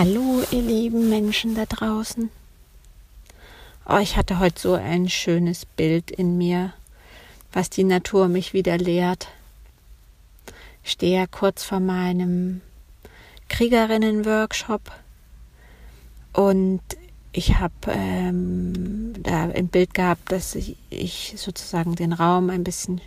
Hallo, ihr lieben Menschen da draußen. Oh, ich hatte heute so ein schönes Bild in mir, was die Natur mich wieder lehrt. Ich stehe ja kurz vor meinem Kriegerinnen-Workshop und ich habe ähm, da ein Bild gehabt, dass ich, ich sozusagen den Raum ein bisschen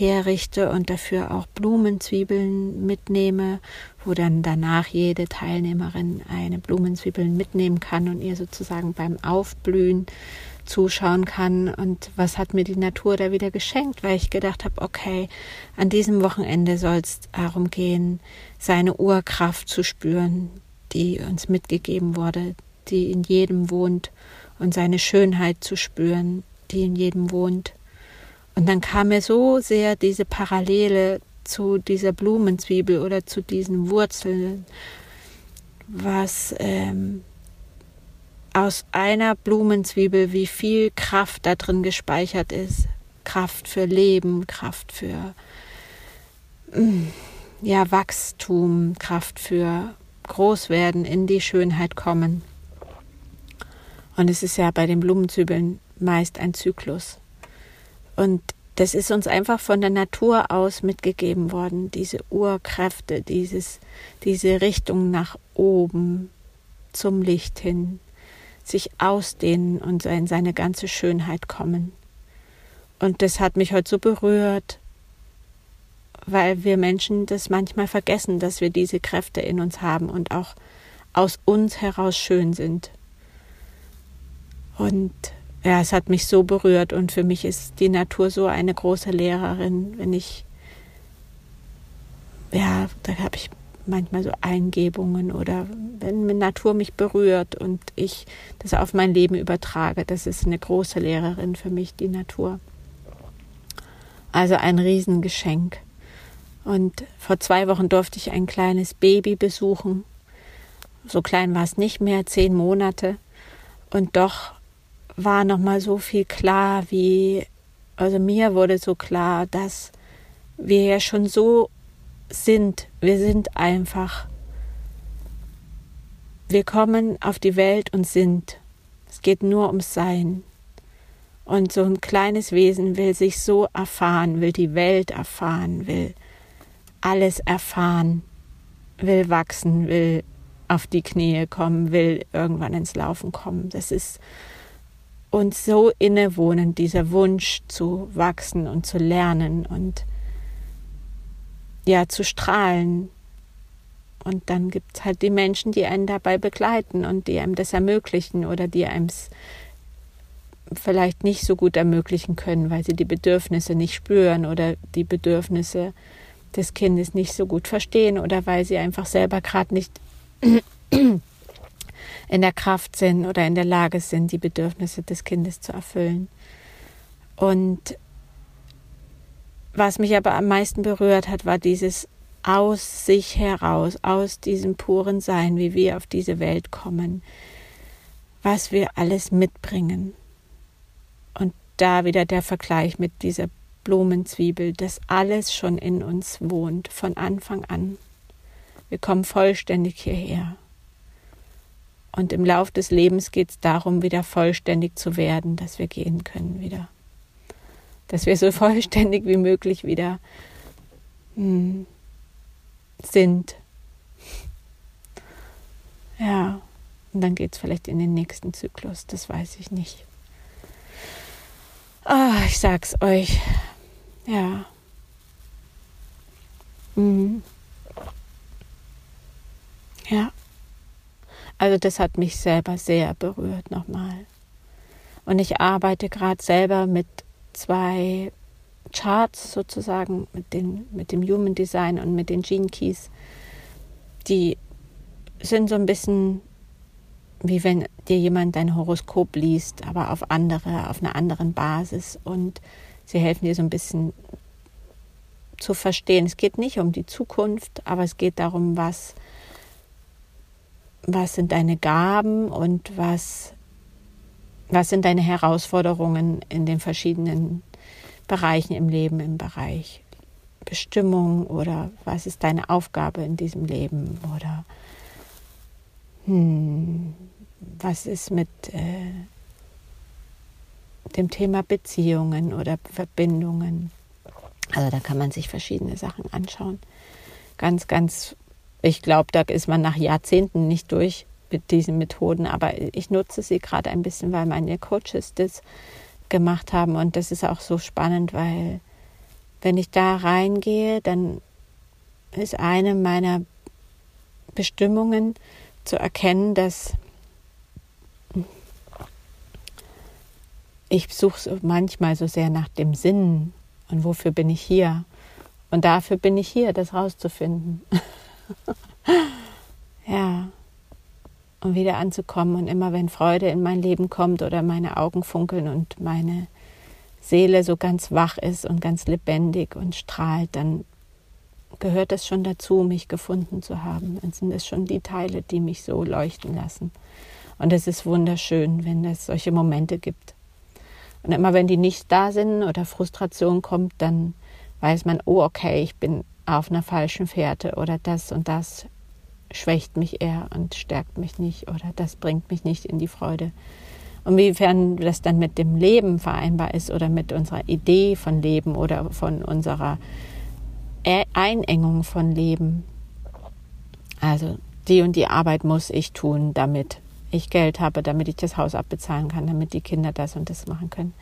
herrichte und dafür auch Blumenzwiebeln mitnehme, wo dann danach jede Teilnehmerin eine Blumenzwiebel mitnehmen kann und ihr sozusagen beim Aufblühen zuschauen kann. Und was hat mir die Natur da wieder geschenkt, weil ich gedacht habe, okay, an diesem Wochenende soll es darum gehen, seine Urkraft zu spüren, die uns mitgegeben wurde, die in jedem wohnt, und seine Schönheit zu spüren, die in jedem wohnt. Und dann kam mir so sehr diese Parallele zu dieser Blumenzwiebel oder zu diesen Wurzeln, was ähm, aus einer Blumenzwiebel, wie viel Kraft da drin gespeichert ist. Kraft für Leben, Kraft für mm, ja, Wachstum, Kraft für Großwerden, in die Schönheit kommen. Und es ist ja bei den Blumenzwiebeln meist ein Zyklus. Und das ist uns einfach von der Natur aus mitgegeben worden, diese Urkräfte, dieses, diese Richtung nach oben zum Licht hin, sich ausdehnen und in seine ganze Schönheit kommen. Und das hat mich heute so berührt, weil wir Menschen das manchmal vergessen, dass wir diese Kräfte in uns haben und auch aus uns heraus schön sind. Und ja, es hat mich so berührt und für mich ist die Natur so eine große Lehrerin, wenn ich, ja, da habe ich manchmal so Eingebungen oder wenn Natur mich berührt und ich das auf mein Leben übertrage, das ist eine große Lehrerin für mich, die Natur. Also ein Riesengeschenk. Und vor zwei Wochen durfte ich ein kleines Baby besuchen. So klein war es nicht mehr, zehn Monate. Und doch war noch mal so viel klar, wie also mir wurde so klar, dass wir ja schon so sind. Wir sind einfach. Wir kommen auf die Welt und sind. Es geht nur ums Sein. Und so ein kleines Wesen will sich so erfahren, will die Welt erfahren, will alles erfahren, will wachsen, will auf die Knie kommen, will irgendwann ins Laufen kommen. Das ist uns so innewohnen, dieser Wunsch zu wachsen und zu lernen und ja, zu strahlen. Und dann gibt es halt die Menschen, die einen dabei begleiten und die einem das ermöglichen oder die einem es vielleicht nicht so gut ermöglichen können, weil sie die Bedürfnisse nicht spüren oder die Bedürfnisse des Kindes nicht so gut verstehen oder weil sie einfach selber gerade nicht in der Kraft sind oder in der Lage sind, die Bedürfnisse des Kindes zu erfüllen. Und was mich aber am meisten berührt hat, war dieses aus sich heraus, aus diesem puren Sein, wie wir auf diese Welt kommen, was wir alles mitbringen. Und da wieder der Vergleich mit dieser Blumenzwiebel, dass alles schon in uns wohnt, von Anfang an. Wir kommen vollständig hierher. Und im Lauf des Lebens geht es darum, wieder vollständig zu werden, dass wir gehen können wieder. Dass wir so vollständig wie möglich wieder hm, sind. Ja, und dann geht es vielleicht in den nächsten Zyklus, das weiß ich nicht. Ah, ich sag's euch. Ja. Mhm. Ja. Also das hat mich selber sehr berührt nochmal. Und ich arbeite gerade selber mit zwei Charts sozusagen, mit, den, mit dem Human Design und mit den Gene Keys. Die sind so ein bisschen wie wenn dir jemand dein Horoskop liest, aber auf andere, auf einer anderen Basis. Und sie helfen dir so ein bisschen zu verstehen. Es geht nicht um die Zukunft, aber es geht darum, was was sind deine Gaben und was, was sind deine Herausforderungen in den verschiedenen Bereichen im Leben, im Bereich Bestimmung oder was ist deine Aufgabe in diesem Leben oder hm, was ist mit äh, dem Thema Beziehungen oder Verbindungen. Also da kann man sich verschiedene Sachen anschauen. Ganz, ganz, ich glaube, da ist man nach Jahrzehnten nicht durch mit diesen Methoden, aber ich nutze sie gerade ein bisschen, weil meine Coaches das gemacht haben und das ist auch so spannend, weil wenn ich da reingehe, dann ist eine meiner Bestimmungen zu erkennen, dass ich suche manchmal so sehr nach dem Sinn und wofür bin ich hier. Und dafür bin ich hier, das rauszufinden. ja. Und wieder anzukommen. Und immer wenn Freude in mein Leben kommt oder meine Augen funkeln und meine Seele so ganz wach ist und ganz lebendig und strahlt, dann gehört es schon dazu, mich gefunden zu haben. Dann sind es schon die Teile, die mich so leuchten lassen. Und es ist wunderschön, wenn es solche Momente gibt. Und immer wenn die nicht da sind oder Frustration kommt, dann weiß man, oh okay, ich bin auf einer falschen Fährte oder das und das schwächt mich eher und stärkt mich nicht oder das bringt mich nicht in die Freude. Und wiefern das dann mit dem Leben vereinbar ist oder mit unserer Idee von Leben oder von unserer Einengung von Leben. Also die und die Arbeit muss ich tun, damit ich Geld habe, damit ich das Haus abbezahlen kann, damit die Kinder das und das machen können.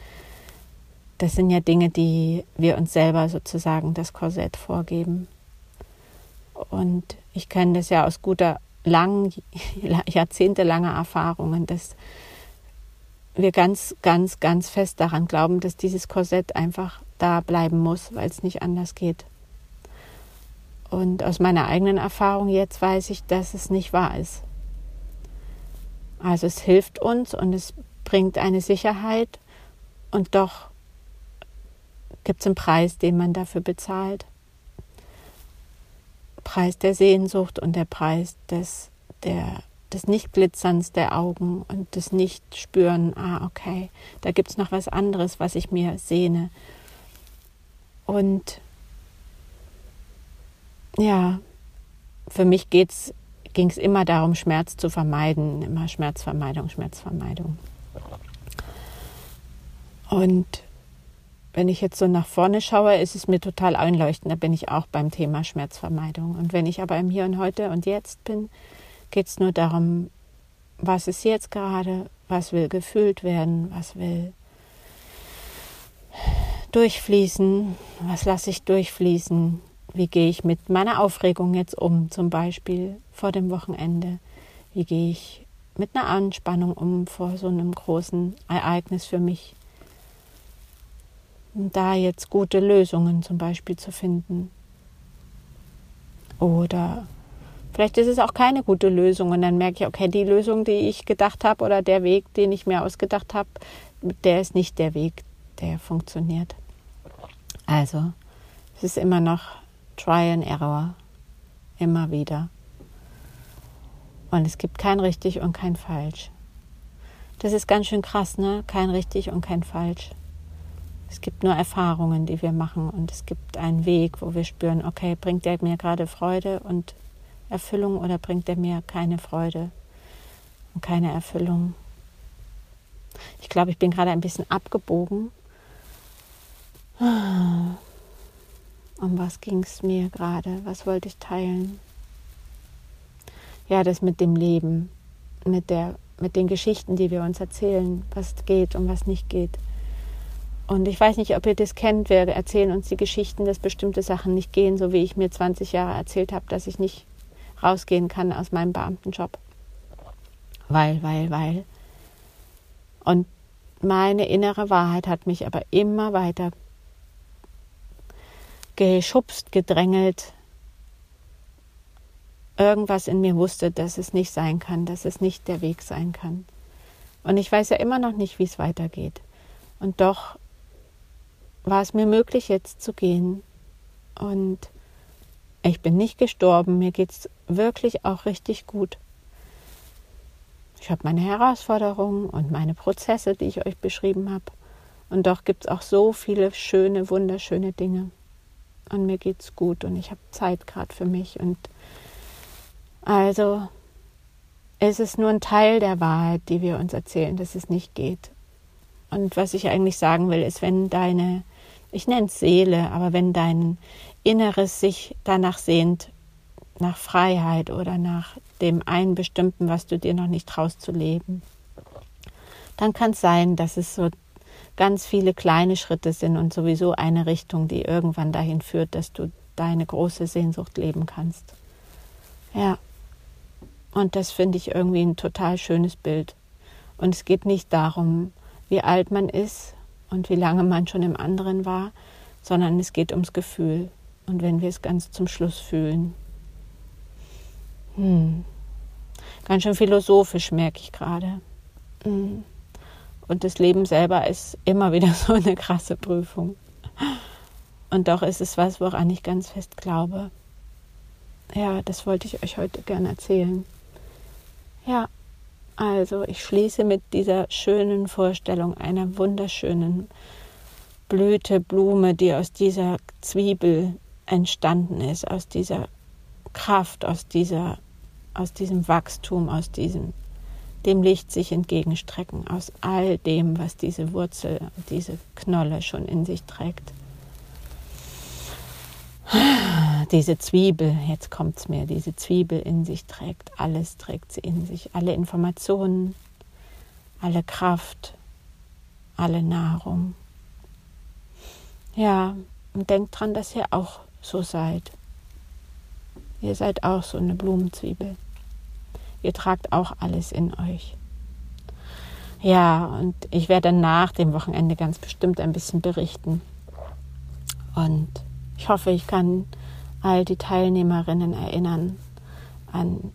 Das sind ja Dinge, die wir uns selber sozusagen das Korsett vorgeben. Und ich kenne das ja aus guter, lang, jahrzehntelanger Erfahrungen, dass wir ganz, ganz, ganz fest daran glauben, dass dieses Korsett einfach da bleiben muss, weil es nicht anders geht. Und aus meiner eigenen Erfahrung jetzt weiß ich, dass es nicht wahr ist. Also es hilft uns und es bringt eine Sicherheit und doch gibt es einen Preis, den man dafür bezahlt. Preis der Sehnsucht und der Preis des, der, des Nichtglitzerns der Augen und des Nichtspüren, ah, okay, da gibt es noch was anderes, was ich mir sehne. Und ja, für mich ging es immer darum, Schmerz zu vermeiden, immer Schmerzvermeidung, Schmerzvermeidung. Und wenn ich jetzt so nach vorne schaue, ist es mir total einleuchtend. Da bin ich auch beim Thema Schmerzvermeidung. Und wenn ich aber im Hier und Heute und Jetzt bin, geht es nur darum, was ist jetzt gerade, was will gefühlt werden, was will durchfließen, was lasse ich durchfließen, wie gehe ich mit meiner Aufregung jetzt um, zum Beispiel vor dem Wochenende? Wie gehe ich mit einer Anspannung um vor so einem großen Ereignis für mich? Und da jetzt gute Lösungen zum Beispiel zu finden. Oder vielleicht ist es auch keine gute Lösung und dann merke ich, okay, die Lösung, die ich gedacht habe oder der Weg, den ich mir ausgedacht habe, der ist nicht der Weg, der funktioniert. Also, es ist immer noch Try and Error. Immer wieder. Und es gibt kein richtig und kein falsch. Das ist ganz schön krass, ne? Kein richtig und kein falsch. Es gibt nur Erfahrungen, die wir machen und es gibt einen Weg, wo wir spüren, okay, bringt der mir gerade Freude und Erfüllung oder bringt der mir keine Freude und keine Erfüllung. Ich glaube, ich bin gerade ein bisschen abgebogen. Um was ging es mir gerade? Was wollte ich teilen? Ja, das mit dem Leben, mit, der, mit den Geschichten, die wir uns erzählen, was geht und was nicht geht. Und ich weiß nicht, ob ihr das kennt. Wir erzählen uns die Geschichten, dass bestimmte Sachen nicht gehen, so wie ich mir 20 Jahre erzählt habe, dass ich nicht rausgehen kann aus meinem Beamtenjob. Weil, weil, weil. Und meine innere Wahrheit hat mich aber immer weiter geschubst, gedrängelt. Irgendwas in mir wusste, dass es nicht sein kann, dass es nicht der Weg sein kann. Und ich weiß ja immer noch nicht, wie es weitergeht. Und doch war es mir möglich, jetzt zu gehen. Und ich bin nicht gestorben, mir geht es wirklich auch richtig gut. Ich habe meine Herausforderungen und meine Prozesse, die ich euch beschrieben habe. Und doch gibt es auch so viele schöne, wunderschöne Dinge und mir geht's gut und ich habe Zeit gerade für mich und also es ist nur ein Teil der Wahrheit, die wir uns erzählen, dass es nicht geht. Und was ich eigentlich sagen will, ist, wenn deine, ich nenne es Seele, aber wenn dein Inneres sich danach sehnt, nach Freiheit oder nach dem einen bestimmten, was du dir noch nicht traust zu leben, dann kann es sein, dass es so ganz viele kleine Schritte sind und sowieso eine Richtung, die irgendwann dahin führt, dass du deine große Sehnsucht leben kannst. Ja. Und das finde ich irgendwie ein total schönes Bild. Und es geht nicht darum, wie alt man ist und wie lange man schon im anderen war, sondern es geht ums Gefühl. Und wenn wir es ganz zum Schluss fühlen. Hm. Ganz schön philosophisch, merke ich gerade. Hm. Und das Leben selber ist immer wieder so eine krasse Prüfung. Und doch ist es was, woran ich ganz fest glaube. Ja, das wollte ich euch heute gerne erzählen. Ja, also ich schließe mit dieser schönen Vorstellung einer wunderschönen Blüte, Blume, die aus dieser Zwiebel entstanden ist, aus dieser Kraft, aus dieser, aus diesem Wachstum, aus diesem dem Licht sich entgegenstrecken, aus all dem, was diese Wurzel, diese Knolle schon in sich trägt. Diese Zwiebel, jetzt kommt es mir, diese Zwiebel in sich trägt, alles trägt sie in sich, alle Informationen, alle Kraft, alle Nahrung. Ja, und denkt dran, dass ihr auch so seid. Ihr seid auch so eine Blumenzwiebel. Ihr tragt auch alles in euch. Ja, und ich werde nach dem Wochenende ganz bestimmt ein bisschen berichten. Und ich hoffe, ich kann all die Teilnehmerinnen erinnern an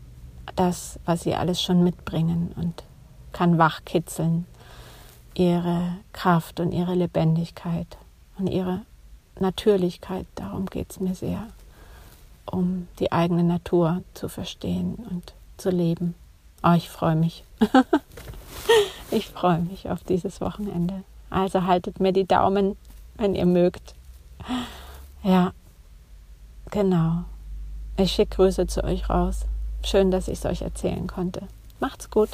das, was sie alles schon mitbringen und kann wachkitzeln, ihre Kraft und ihre Lebendigkeit und ihre Natürlichkeit. Darum geht es mir sehr, um die eigene Natur zu verstehen und zu leben. Oh, ich freue mich. ich freue mich auf dieses Wochenende. Also haltet mir die Daumen, wenn ihr mögt. Ja, genau. Ich schicke Grüße zu euch raus. Schön, dass ich es euch erzählen konnte. Macht's gut.